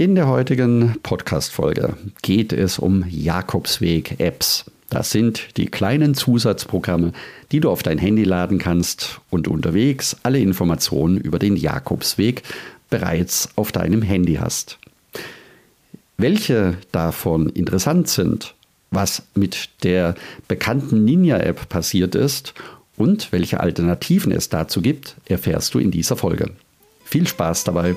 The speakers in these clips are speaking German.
In der heutigen Podcast-Folge geht es um Jakobsweg-Apps. Das sind die kleinen Zusatzprogramme, die du auf dein Handy laden kannst und unterwegs alle Informationen über den Jakobsweg bereits auf deinem Handy hast. Welche davon interessant sind, was mit der bekannten Ninja-App passiert ist und welche Alternativen es dazu gibt, erfährst du in dieser Folge. Viel Spaß dabei!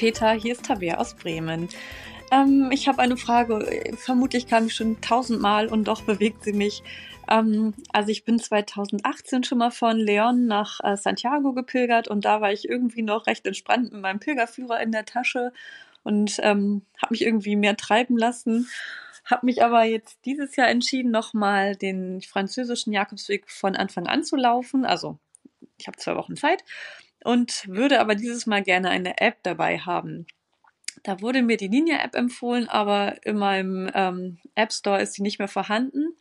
Peter, hier ist Tabea aus Bremen. Ähm, ich habe eine Frage, vermutlich kam ich schon tausendmal und doch bewegt sie mich. Ähm, also ich bin 2018 schon mal von Leon nach äh, Santiago gepilgert und da war ich irgendwie noch recht entspannt mit meinem Pilgerführer in der Tasche und ähm, habe mich irgendwie mehr treiben lassen. Habe mich aber jetzt dieses Jahr entschieden, nochmal den französischen Jakobsweg von Anfang an zu laufen. Also ich habe zwei Wochen Zeit und würde aber dieses Mal gerne eine App dabei haben. Da wurde mir die Ninja-App empfohlen, aber in meinem ähm, App Store ist sie nicht mehr vorhanden.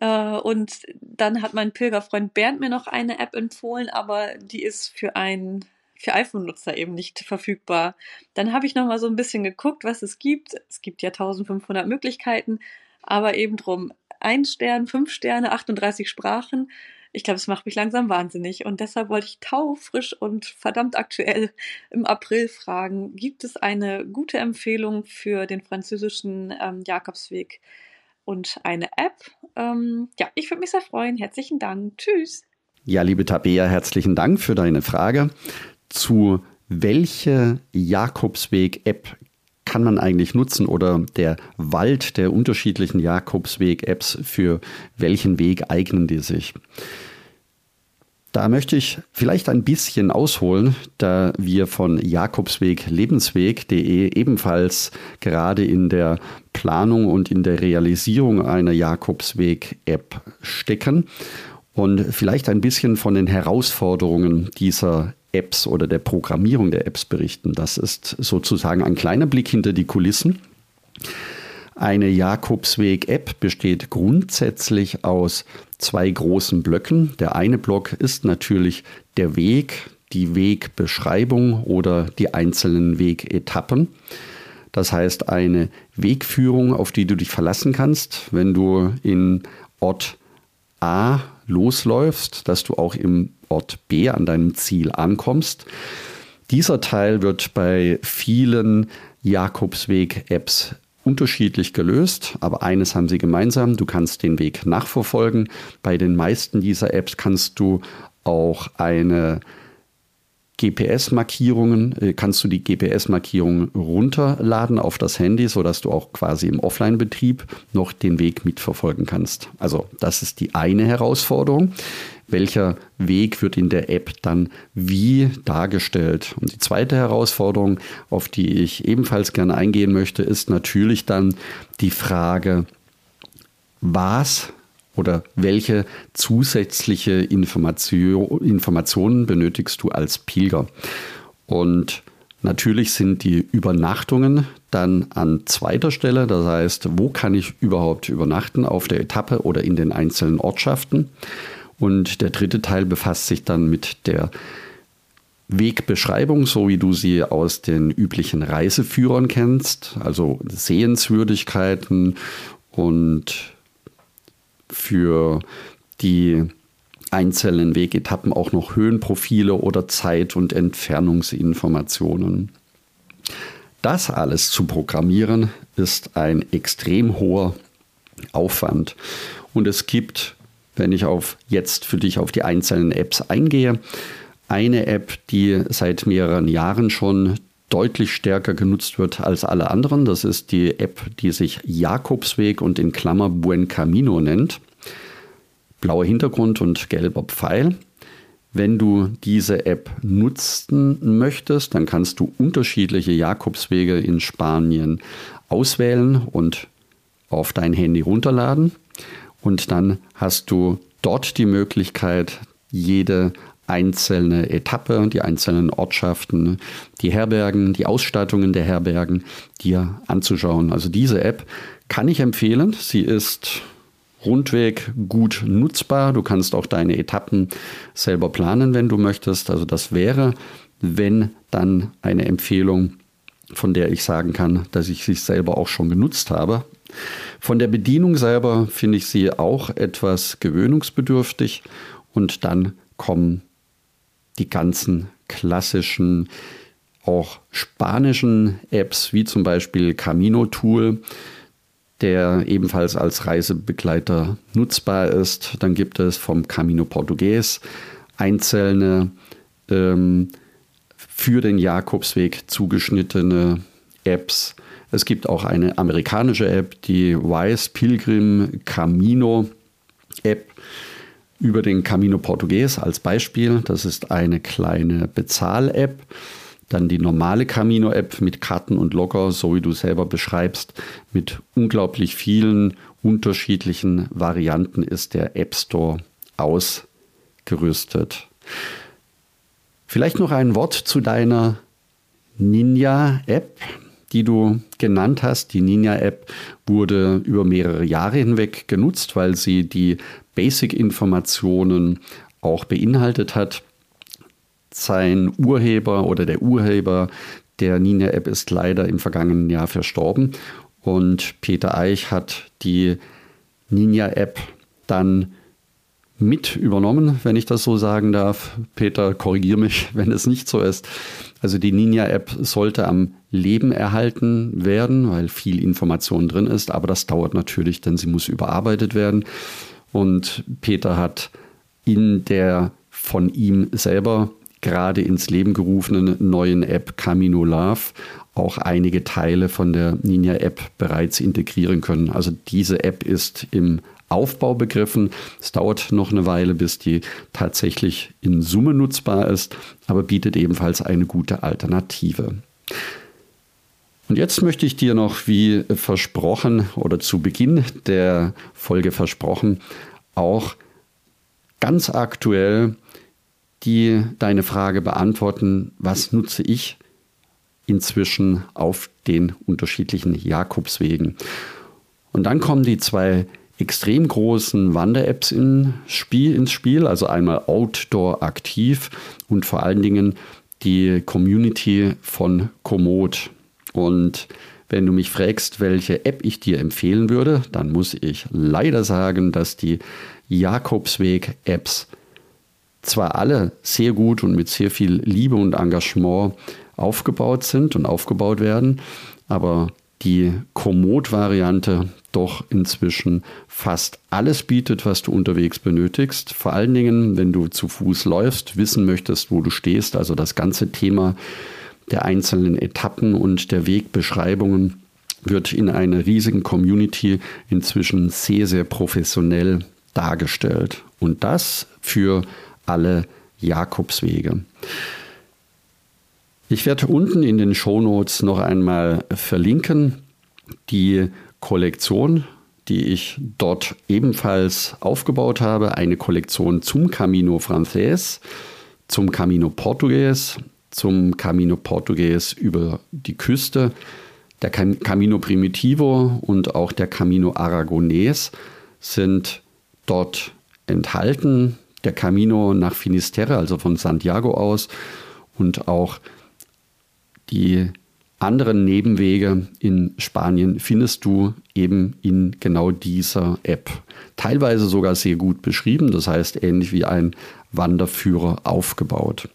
Äh, und dann hat mein Pilgerfreund Bernd mir noch eine App empfohlen, aber die ist für ein für iPhone-Nutzer eben nicht verfügbar. Dann habe ich noch mal so ein bisschen geguckt, was es gibt. Es gibt ja 1500 Möglichkeiten, aber eben drum ein Stern, fünf Sterne, 38 Sprachen ich glaube, es macht mich langsam wahnsinnig. Und deshalb wollte ich taufrisch und verdammt aktuell im April fragen, gibt es eine gute Empfehlung für den französischen ähm, Jakobsweg und eine App? Ähm, ja, ich würde mich sehr freuen. Herzlichen Dank. Tschüss. Ja, liebe Tabea, herzlichen Dank für deine Frage. Zu welche Jakobsweg-App kann man eigentlich nutzen oder der Wald der unterschiedlichen Jakobsweg-Apps, für welchen Weg eignen die sich? Da möchte ich vielleicht ein bisschen ausholen, da wir von jakobsweglebensweg.de ebenfalls gerade in der Planung und in der Realisierung einer Jakobsweg-App stecken und vielleicht ein bisschen von den Herausforderungen dieser Apps oder der Programmierung der Apps berichten. Das ist sozusagen ein kleiner Blick hinter die Kulissen. Eine Jakobsweg-App besteht grundsätzlich aus zwei großen Blöcken. Der eine Block ist natürlich der Weg, die Wegbeschreibung oder die einzelnen Wegetappen. Das heißt eine Wegführung, auf die du dich verlassen kannst, wenn du in Ort A losläufst, dass du auch im Ort B an deinem Ziel ankommst. Dieser Teil wird bei vielen Jakobsweg-Apps unterschiedlich gelöst, aber eines haben sie gemeinsam, du kannst den Weg nachverfolgen. Bei den meisten dieser Apps kannst du auch eine GPS-Markierungen, äh, kannst du die GPS-Markierungen runterladen auf das Handy, sodass du auch quasi im Offline-Betrieb noch den Weg mitverfolgen kannst. Also das ist die eine Herausforderung. Welcher Weg wird in der App dann wie dargestellt? Und die zweite Herausforderung, auf die ich ebenfalls gerne eingehen möchte, ist natürlich dann die Frage, was oder welche zusätzliche Information, Informationen benötigst du als Pilger? Und natürlich sind die Übernachtungen dann an zweiter Stelle. Das heißt, wo kann ich überhaupt übernachten? Auf der Etappe oder in den einzelnen Ortschaften? Und der dritte Teil befasst sich dann mit der Wegbeschreibung, so wie du sie aus den üblichen Reiseführern kennst, also Sehenswürdigkeiten und für die einzelnen Wegetappen auch noch Höhenprofile oder Zeit- und Entfernungsinformationen. Das alles zu programmieren ist ein extrem hoher Aufwand. Und es gibt, wenn ich auf jetzt für dich auf die einzelnen Apps eingehe, eine App, die seit mehreren Jahren schon deutlich stärker genutzt wird als alle anderen. Das ist die App, die sich Jakobsweg und in Klammer Buen Camino nennt. Blauer Hintergrund und gelber Pfeil. Wenn du diese App nutzen möchtest, dann kannst du unterschiedliche Jakobswege in Spanien auswählen und auf dein Handy runterladen. Und dann hast du dort die Möglichkeit, jede einzelne Etappe, die einzelnen Ortschaften, die Herbergen, die Ausstattungen der Herbergen dir anzuschauen. Also diese App kann ich empfehlen. Sie ist rundweg gut nutzbar. Du kannst auch deine Etappen selber planen, wenn du möchtest. Also das wäre, wenn dann eine Empfehlung, von der ich sagen kann, dass ich sie selber auch schon genutzt habe. Von der Bedienung selber finde ich sie auch etwas gewöhnungsbedürftig und dann kommen die ganzen klassischen, auch spanischen Apps, wie zum Beispiel Camino Tool, der ebenfalls als Reisebegleiter nutzbar ist. Dann gibt es vom Camino Portugues einzelne ähm, für den Jakobsweg zugeschnittene Apps. Es gibt auch eine amerikanische App, die Wise Pilgrim Camino App über den Camino Portugues als Beispiel. Das ist eine kleine Bezahl-App. Dann die normale Camino-App mit Karten und Logger, so wie du selber beschreibst, mit unglaublich vielen unterschiedlichen Varianten ist der App Store ausgerüstet. Vielleicht noch ein Wort zu deiner Ninja-App, die du genannt hast. Die Ninja-App wurde über mehrere Jahre hinweg genutzt, weil sie die Basic-Informationen auch beinhaltet hat. Sein Urheber oder der Urheber der Ninja-App ist leider im vergangenen Jahr verstorben und Peter Eich hat die Ninja-App dann mit übernommen, wenn ich das so sagen darf. Peter, korrigiere mich, wenn es nicht so ist. Also die Ninja-App sollte am Leben erhalten werden, weil viel Information drin ist, aber das dauert natürlich, denn sie muss überarbeitet werden. Und Peter hat in der von ihm selber gerade ins Leben gerufenen neuen App Camino Love auch einige Teile von der Ninja App bereits integrieren können. Also diese App ist im Aufbau begriffen. Es dauert noch eine Weile, bis die tatsächlich in Summe nutzbar ist, aber bietet ebenfalls eine gute Alternative. Und jetzt möchte ich dir noch, wie versprochen oder zu Beginn der Folge versprochen, auch ganz aktuell die deine Frage beantworten, was nutze ich inzwischen auf den unterschiedlichen Jakobswegen. Und dann kommen die zwei extrem großen Wander-Apps in Spiel, ins Spiel, also einmal Outdoor aktiv und vor allen Dingen die Community von Komoot. Und wenn du mich fragst, welche App ich dir empfehlen würde, dann muss ich leider sagen, dass die Jakobsweg-Apps zwar alle sehr gut und mit sehr viel Liebe und Engagement aufgebaut sind und aufgebaut werden, aber die Komoot-Variante doch inzwischen fast alles bietet, was du unterwegs benötigst. Vor allen Dingen, wenn du zu Fuß läufst, wissen möchtest, wo du stehst, also das ganze Thema der einzelnen Etappen und der Wegbeschreibungen wird in einer riesigen Community inzwischen sehr, sehr professionell dargestellt. Und das für alle Jakobswege. Ich werde unten in den Shownotes noch einmal verlinken die Kollektion, die ich dort ebenfalls aufgebaut habe. Eine Kollektion zum Camino Frances, zum Camino Portugues, zum Camino Portugues über die Küste, der Camino Primitivo und auch der Camino Aragonés sind dort enthalten. Der Camino nach Finisterre, also von Santiago aus, und auch die anderen Nebenwege in Spanien findest du eben in genau dieser App. Teilweise sogar sehr gut beschrieben, das heißt ähnlich wie ein Wanderführer aufgebaut.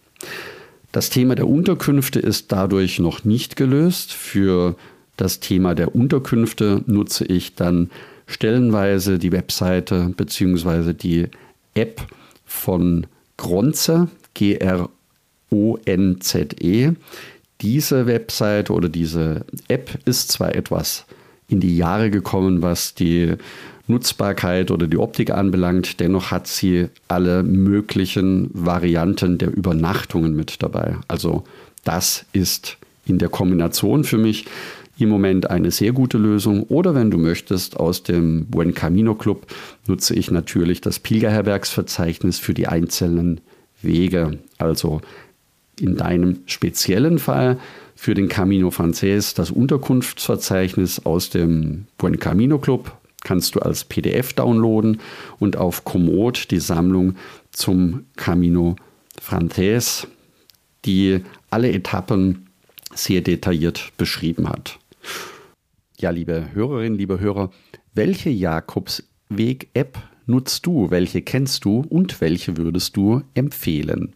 Das Thema der Unterkünfte ist dadurch noch nicht gelöst. Für das Thema der Unterkünfte nutze ich dann stellenweise die Webseite bzw. die App von Gronze, G-R-O-N-Z-E. Diese Webseite oder diese App ist zwar etwas in die Jahre gekommen, was die Nutzbarkeit oder die Optik anbelangt. Dennoch hat sie alle möglichen Varianten der Übernachtungen mit dabei. Also das ist in der Kombination für mich im Moment eine sehr gute Lösung. Oder wenn du möchtest, aus dem Buen Camino Club nutze ich natürlich das Pilgerherbergsverzeichnis für die einzelnen Wege. Also in deinem speziellen Fall für den Camino Frances das Unterkunftsverzeichnis aus dem Buen Camino Club kannst du als PDF downloaden und auf Komoot die Sammlung zum Camino Frances, die alle Etappen sehr detailliert beschrieben hat. Ja, liebe Hörerinnen, liebe Hörer, welche Jakobsweg-App nutzt du? Welche kennst du und welche würdest du empfehlen?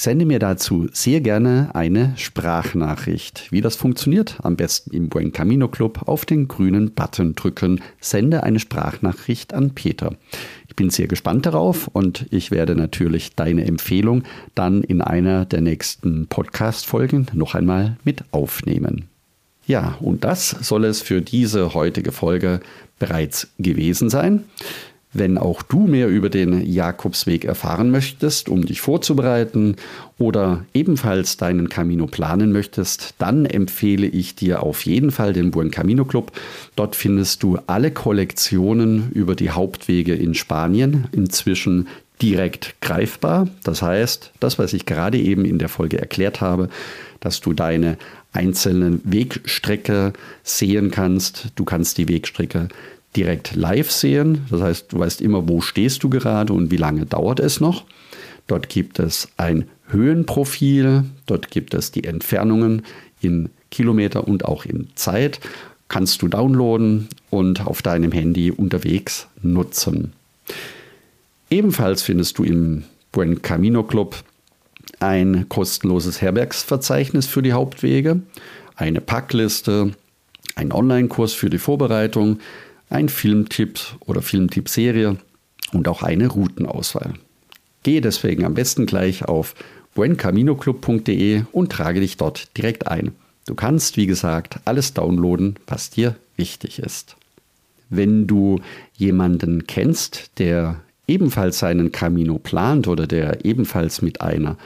Sende mir dazu sehr gerne eine Sprachnachricht. Wie das funktioniert, am besten im Buen Camino Club auf den grünen Button drücken. Sende eine Sprachnachricht an Peter. Ich bin sehr gespannt darauf und ich werde natürlich deine Empfehlung dann in einer der nächsten Podcast-Folgen noch einmal mit aufnehmen. Ja, und das soll es für diese heutige Folge bereits gewesen sein. Wenn auch du mehr über den Jakobsweg erfahren möchtest, um dich vorzubereiten oder ebenfalls deinen Camino planen möchtest, dann empfehle ich dir auf jeden Fall den Buen Camino Club. Dort findest du alle Kollektionen über die Hauptwege in Spanien inzwischen direkt greifbar. Das heißt, das, was ich gerade eben in der Folge erklärt habe, dass du deine einzelnen Wegstrecke sehen kannst. Du kannst die Wegstrecke direkt live sehen. Das heißt, du weißt immer, wo stehst du gerade und wie lange dauert es noch. Dort gibt es ein Höhenprofil, dort gibt es die Entfernungen in Kilometer und auch in Zeit. Kannst du downloaden und auf deinem Handy unterwegs nutzen. Ebenfalls findest du im Buen Camino Club ein kostenloses Herbergsverzeichnis für die Hauptwege, eine Packliste, ein Online-Kurs für die Vorbereitung, ein Filmtipp oder Filmtippserie und auch eine Routenauswahl. Gehe deswegen am besten gleich auf buencaminoclub.de und trage dich dort direkt ein. Du kannst, wie gesagt, alles downloaden, was dir wichtig ist. Wenn du jemanden kennst, der ebenfalls seinen Camino plant oder der ebenfalls mit einer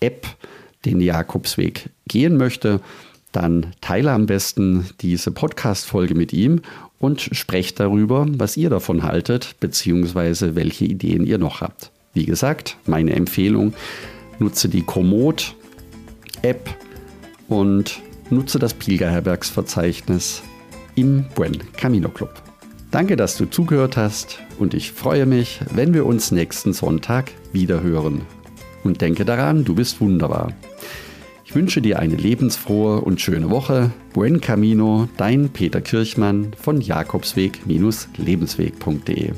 App den Jakobsweg gehen möchte, dann teile am besten diese Podcast-Folge mit ihm und sprecht darüber, was ihr davon haltet, beziehungsweise welche Ideen ihr noch habt. Wie gesagt, meine Empfehlung, nutze die Komoot-App und nutze das Pilgerherbergsverzeichnis im Buen Camino Club. Danke, dass du zugehört hast und ich freue mich, wenn wir uns nächsten Sonntag wieder hören. Und denke daran, du bist wunderbar. Ich wünsche dir eine lebensfrohe und schöne Woche. Buen Camino, dein Peter Kirchmann von Jakobsweg-lebensweg.de.